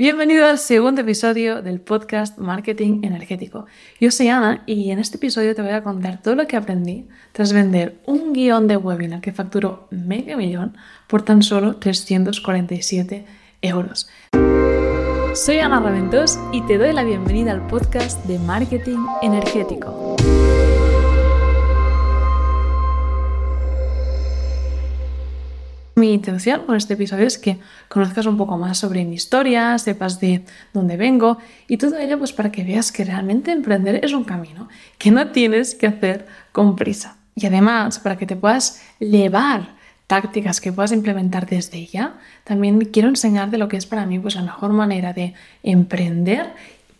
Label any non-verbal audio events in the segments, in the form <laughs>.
Bienvenido al segundo episodio del podcast Marketing Energético. Yo soy Ana y en este episodio te voy a contar todo lo que aprendí tras vender un guion de webinar que facturó medio millón por tan solo 347 euros. Soy Ana Raventós y te doy la bienvenida al podcast de Marketing Energético. Mi intención con este episodio es que conozcas un poco más sobre mi historia, sepas de dónde vengo y todo ello pues para que veas que realmente emprender es un camino que no tienes que hacer con prisa. Y además para que te puedas llevar tácticas que puedas implementar desde ya, también quiero enseñarte lo que es para mí pues la mejor manera de emprender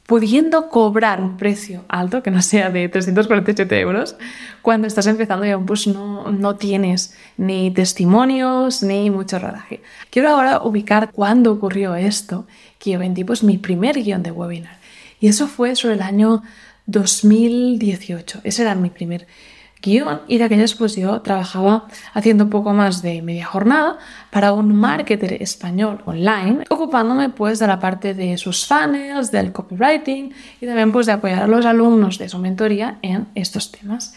pudiendo cobrar un precio alto, que no sea de 347 euros, cuando estás empezando y aún pues no, no tienes ni testimonios ni mucho rodaje. Quiero ahora ubicar cuándo ocurrió esto, que yo vendí pues mi primer guion de webinar. Y eso fue sobre el año 2018. Ese era mi primer guion y de aquellas pues yo trabajaba haciendo un poco más de media jornada para un marketer español online, ocupándome pues de la parte de sus funnels, del copywriting y también pues de apoyar a los alumnos de su mentoría en estos temas.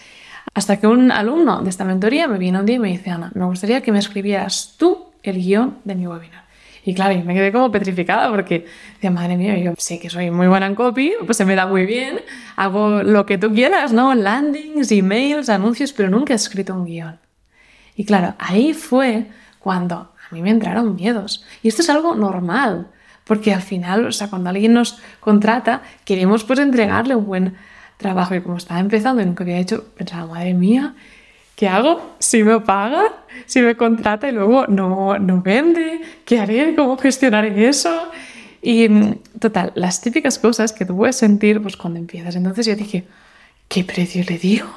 Hasta que un alumno de esta mentoría me viene un día y me dice, Ana, me gustaría que me escribieras tú el guion de mi webinar. <laughs> Y claro, me quedé como petrificada porque decía, madre mía, yo sé que soy muy buena en copy, pues se me da muy bien, hago lo que tú quieras, ¿no? Landings, emails, anuncios, pero nunca he escrito un guion. Y claro, ahí fue cuando a mí me entraron miedos. Y esto es algo normal, porque al final, o sea, cuando alguien nos contrata, queremos pues entregarle un buen trabajo. Y como estaba empezando y nunca había hecho, pensaba, madre mía, ¿qué hago? Si me paga, si me contrata y luego no, no vende, ¿qué haré? ¿Cómo gestionaré eso? Y mm, total, las típicas cosas que tú puedes sentir pues, cuando empiezas. Entonces yo dije, ¿qué precio le digo?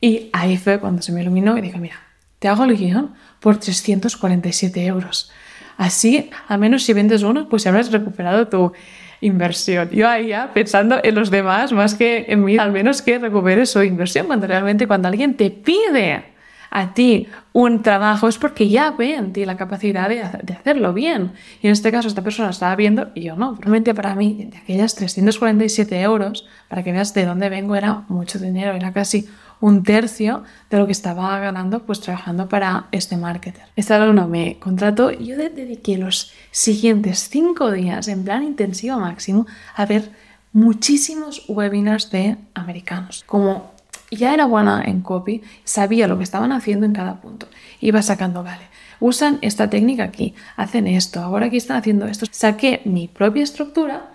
Y ahí fue cuando se me iluminó y dije, mira, te hago el guion por 347 euros. Así, al menos si vendes uno, pues habrás recuperado tu inversión. Yo ahí ya pensando en los demás más que en mí, al menos que recupere su inversión, cuando realmente cuando alguien te pide a ti un trabajo es porque ya ve en ti la capacidad de, hacerlo bien. Y en este caso esta persona estaba viendo y yo no. Realmente para mí, de aquellas 347 euros, para que veas de dónde vengo, era mucho dinero, era casi un tercio de lo que estaba ganando pues trabajando para este marketer. Esta alumno me contrató y yo dediqué los siguientes cinco días en plan intensivo máximo a ver muchísimos webinars de americanos. Como ya era buena en copy, sabía lo que estaban haciendo en cada punto. Iba sacando, vale, usan esta técnica aquí, hacen esto, ahora aquí están haciendo esto. Saqué mi propia estructura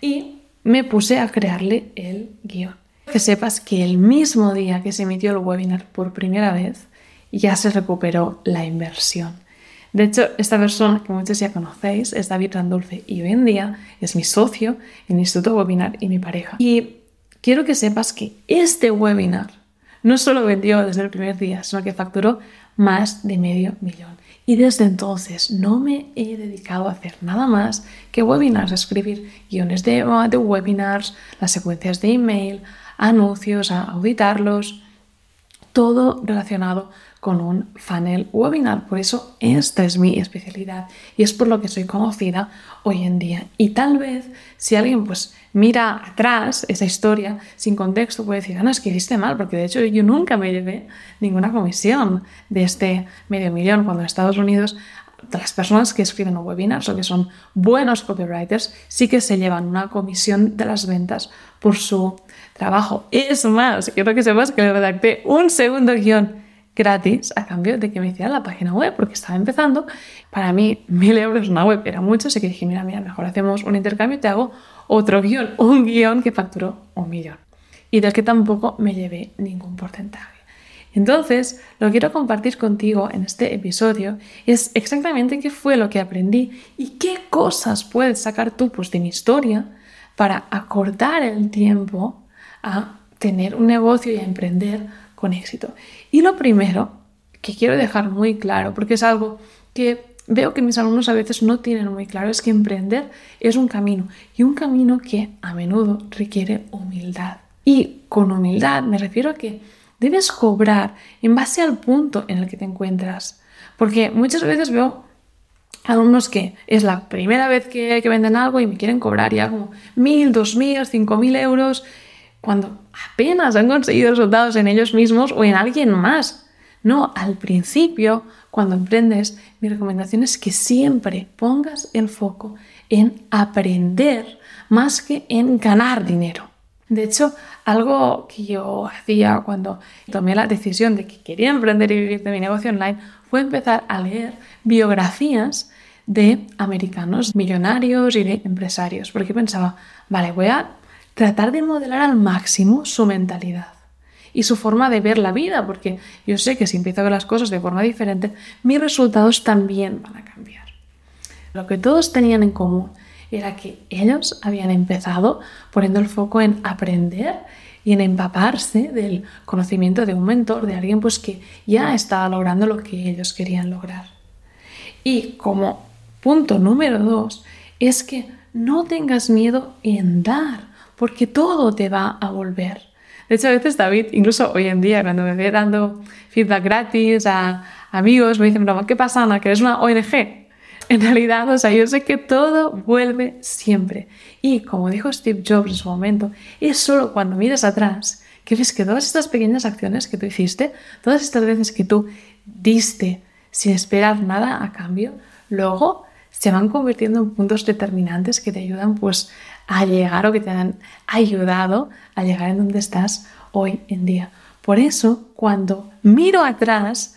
y me puse a crearle el guion que sepas que el mismo día que se emitió el webinar por primera vez, ya se recuperó la inversión. De hecho, esta persona que muchos ya conocéis es David Randulfe y hoy en día es mi socio en Instituto Webinar y mi pareja. Y quiero que sepas que este webinar no solo vendió desde el primer día, sino que facturó más de medio millón. Y desde entonces no me he dedicado a hacer nada más que webinars, a escribir guiones de, de webinars, las secuencias de email, anuncios, a auditarlos, todo relacionado con un funnel webinar. Por eso esta es mi especialidad y es por lo que soy conocida hoy en día. Y tal vez si alguien pues mira atrás esa historia sin contexto puede decir, ah, no, es que hiciste mal, porque de hecho yo nunca me llevé ninguna comisión de este medio millón cuando en Estados Unidos las personas que escriben webinars o que son buenos copywriters sí que se llevan una comisión de las ventas por su trabajo. Es más, quiero que sepas que le redacté un segundo guion gratis a cambio de que me hiciera la página web, porque estaba empezando. Para mí, mil euros una web era mucho, así que dije, mira, mira, mejor hacemos un intercambio y te hago otro guion, un guion que facturó un millón y del que tampoco me llevé ningún porcentaje. Entonces, lo quiero compartir contigo en este episodio es exactamente qué fue lo que aprendí y qué cosas puedes sacar tú pues, de mi historia para acortar el tiempo a tener un negocio y a emprender con éxito. Y lo primero que quiero dejar muy claro, porque es algo que veo que mis alumnos a veces no tienen muy claro, es que emprender es un camino y un camino que a menudo requiere humildad. Y con humildad me refiero a que debes cobrar en base al punto en el que te encuentras. Porque muchas veces veo alumnos que es la primera vez que, venden algo y me quieren cobrar ya como mil, dos mil, cinco mil euros, cuando apenas han conseguido resultados en ellos mismos o en alguien más. No, al principio, cuando emprendes, mi recomendación es que siempre pongas el foco en aprender más que en ganar dinero. De hecho, algo que yo hacía cuando tomé la decisión de que quería emprender y vivir de mi negocio online fue empezar a leer biografías de americanos millonarios y de empresarios, porque pensaba, vale, voy a tratar de modelar al máximo su mentalidad y su forma de ver la vida, porque yo sé que si empiezo a ver las cosas de forma diferente, mis resultados también van a cambiar. Lo que todos tenían en común era que ellos habían empezado poniendo el foco en aprender y en empaparse del conocimiento de un mentor, de alguien pues que ya estaba logrando lo que ellos querían lograr. Y como punto número dos, es que no tengas miedo en dar, porque todo te va a volver. De hecho, a veces David, incluso hoy en día, cuando me ve dando feedback gratis a amigos, me dicen, ¿qué pasa, Ana? ¿Que eres una ONG? <laughs> En realidad, o sea, yo sé que todo vuelve siempre. Y como dijo Steve Jobs en su momento, es solo cuando miras atrás que ves que todas estas pequeñas acciones que tú hiciste, todas estas veces que tú diste sin esperar nada a cambio, luego se van convirtiendo en puntos determinantes que te ayudan pues a llegar o que te han ayudado a llegar en donde estás hoy en día. Por eso, cuando miro atrás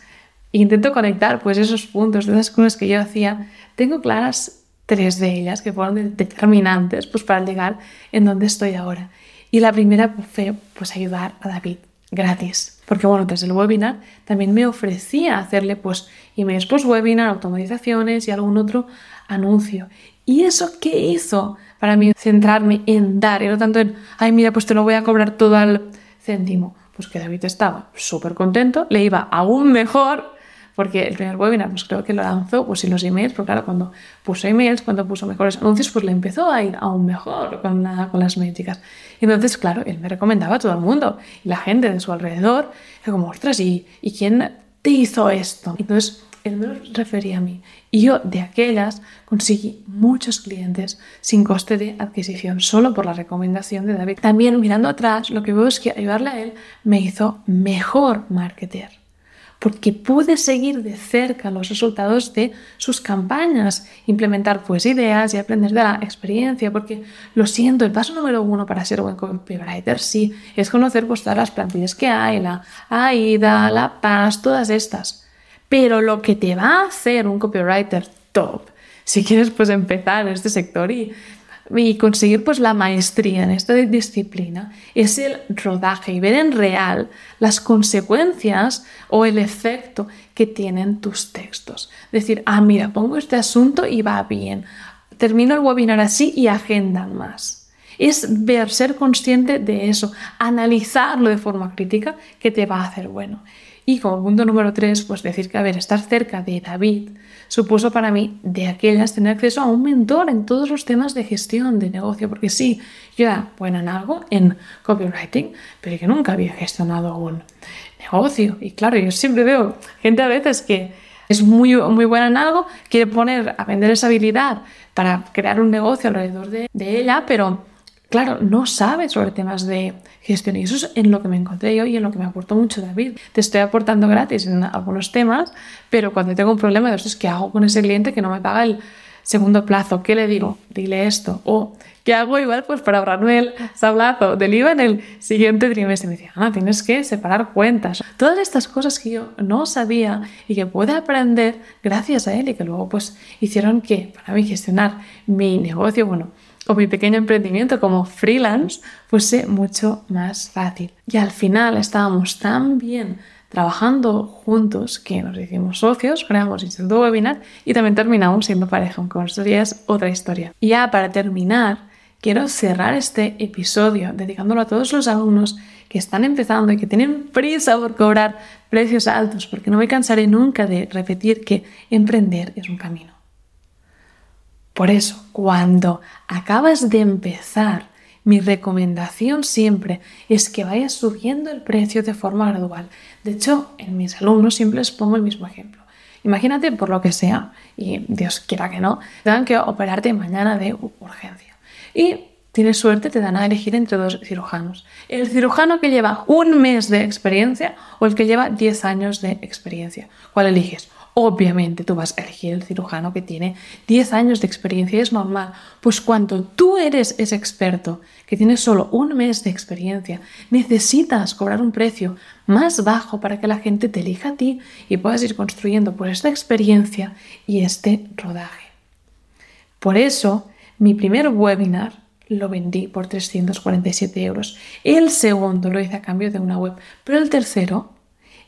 e intento conectar pues esos puntos esas cosas que yo hacía, tengo claras tres de ellas que fueron determinantes pues para llegar en donde estoy ahora. Y la primera fue pues ayudar a David gratis. Porque bueno, desde el webinar también me ofrecía hacerle pues emails post webinar, automatizaciones y algún otro anuncio. ¿Y eso qué hizo? Para mí centrarme en dar y no tanto en, ay mira, pues te lo voy a cobrar todo al céntimo. Pues que David estaba súper contento, le iba aún mejor porque el primer webinar pues creo que lo lanzó pues sin los emails, porque claro, cuando puso emails, cuando puso mejores anuncios, pues le empezó a ir aún mejor con, con las métricas. Entonces, claro, él me recomendaba a todo el mundo y la gente de su alrededor, como, ostras, ¿y, ¿y quién te hizo esto? Entonces, él me lo refería a mí. Y yo de aquellas conseguí muchos clientes sin coste de adquisición, solo por la recomendación de David. También mirando atrás, lo que veo es que ayudarle a él me hizo mejor marketer porque pude seguir de cerca los resultados de sus campañas, implementar pues ideas y aprender de la experiencia, porque lo siento, el paso número uno para ser buen copywriter sí es conocer pues todas las plantillas que hay, la AIDA, la PAS, todas estas. Pero lo que te va a hacer un copywriter top, si quieres pues empezar en este sector y y conseguir pues la maestría en esta disciplina es el rodaje y ver en real las consecuencias o el efecto que tienen tus textos. Decir, ah, mira, pongo este asunto y va bien. Termino el webinar así y agendan más. Es ver, ser consciente de eso, analizarlo de forma crítica que te va a hacer bueno. Y como punto número tres, pues decir que, a ver, estar cerca de David supuso para mí de aquellas tener acceso a un mentor en todos los temas de gestión de negocio, porque sí, yo era buena en algo, en copywriting, pero que nunca había gestionado un negocio. Y claro, yo siempre veo gente a veces que es muy, muy buena en algo, quiere poner a vender esa habilidad para crear un negocio alrededor de, de ella, pero claro, no sabe sobre temas de gestión. Y eso es en lo que me encontré yo y en lo que me aportó mucho David. Te estoy aportando gratis en algunos temas, pero cuando tengo un problema de ¿qué hago con ese cliente que no me paga el segundo plazo? ¿Qué le digo? Dile esto. O ¿qué hago igual pues para ahorrarme el sablazo del IVA en el siguiente trimestre? Me decía, ah, tienes que separar cuentas. Todas estas cosas que yo no sabía y que pude aprender gracias a él y que luego pues hicieron que para mí gestionar mi negocio, bueno, o mi pequeño emprendimiento como freelance fuese mucho más fácil. Y al final estábamos tan bien trabajando juntos que nos hicimos socios, creamos Instituto Webinar y también terminamos siendo pareja, con esto ya es otra historia. Ya para terminar, quiero cerrar este episodio dedicándolo a todos los alumnos que están empezando y que tienen prisa por cobrar precios altos, porque no me cansaré nunca de repetir que emprender es un camino. Por eso, cuando acabas de empezar, mi recomendación siempre es que vayas subiendo el precio de forma gradual. De hecho, en mis alumnos siempre les pongo el mismo ejemplo. Imagínate por lo que sea, y Dios quiera que no, tengan que operarte mañana de urgencia. Y tienes suerte, te dan a elegir entre dos cirujanos. El cirujano que lleva un mes de experiencia o el que lleva 10 años de experiencia. ¿Cuál eliges? Obviamente tú vas a elegir el cirujano que tiene 10 años de experiencia, es normal. Pues cuando tú eres ese experto, que tienes solo un mes de experiencia, necesitas cobrar un precio más bajo para que la gente te elija a ti y puedas ir construyendo por esta experiencia y este rodaje. Por eso, mi primer webinar lo vendí por 347 euros. El segundo lo hice a cambio de una web, pero el tercero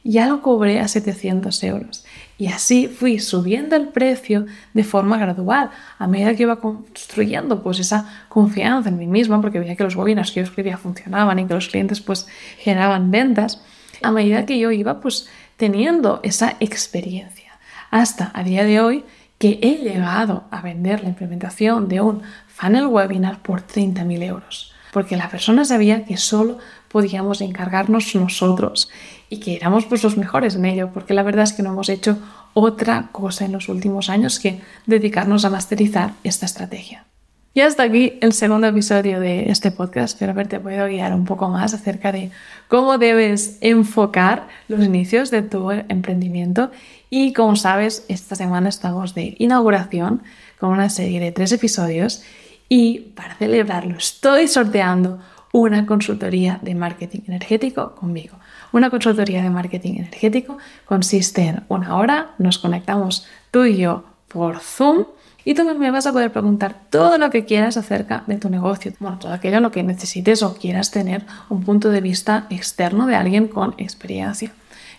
ya lo cobré a 700 euros. Y así fui subiendo el precio de forma gradual, a medida que iba construyendo pues esa confianza en mí misma, porque veía que los webinars que yo escribía funcionaban y que los clientes pues generaban ventas, a medida que yo iba pues teniendo esa experiencia. Hasta a día de hoy que he llegado a vender la implementación de un funnel webinar por 30.000 euros, porque la persona sabía que solo podíamos encargarnos nosotros y que éramos pues los mejores en ello, porque la verdad es que no hemos hecho otra cosa en los últimos años que dedicarnos a masterizar esta estrategia. Y hasta aquí el segundo episodio de este podcast. Espero haberte podido guiar un poco más acerca de cómo debes enfocar los inicios de tu emprendimiento. Y como sabes, esta semana estamos de inauguración con una serie de tres episodios. Y para celebrarlo estoy sorteando una consultoría de marketing energético conmigo. Una consultoría de marketing energético consiste en una hora, nos conectamos tú y yo por Zoom y tú me vas a poder preguntar todo lo que quieras acerca de tu negocio, bueno, todo aquello lo que necesites o quieras tener un punto de vista externo de alguien con experiencia,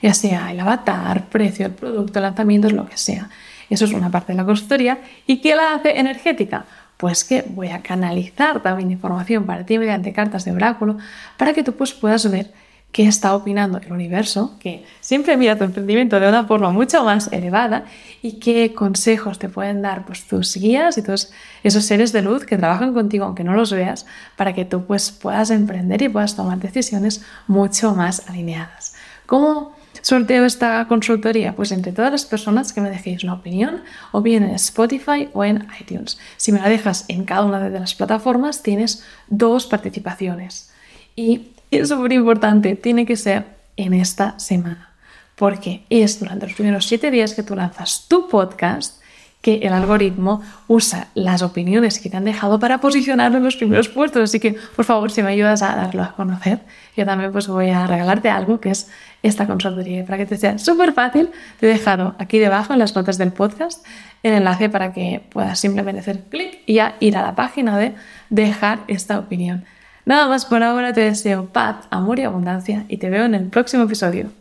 ya sea el avatar, precio del producto, lanzamientos, lo que sea. Eso es una parte de la consultoría. ¿Y qué la hace energética? Pues que voy a canalizar también información para ti mediante cartas de oráculo para que tú pues, puedas ver qué está opinando el universo, que siempre mira tu emprendimiento de una forma mucho más elevada y qué consejos te pueden dar pues, tus guías y todos esos seres de luz que trabajan contigo aunque no los veas para que tú pues, puedas emprender y puedas tomar decisiones mucho más alineadas. ¿Cómo sorteo esta consultoría? Pues entre todas las personas que me dejéis una opinión, o bien en Spotify o en iTunes. Si me la dejas en cada una de las plataformas, tienes dos participaciones. Y es súper importante, tiene que ser en esta semana, porque es durante los primeros siete días que tú lanzas tu podcast que el algoritmo usa las opiniones que te han dejado para posicionarlo en los primeros puestos. Así que, por favor, si me ayudas a darlo a conocer, yo también pues voy a regalarte algo que es esta consultoría. Para que te sea súper fácil, te he dejado aquí debajo en las notas del podcast el enlace para que puedas simplemente hacer clic y ya ir a la página de dejar esta opinión. Nada más por ahora, te deseo paz, amor y abundancia y te veo en el próximo episodio.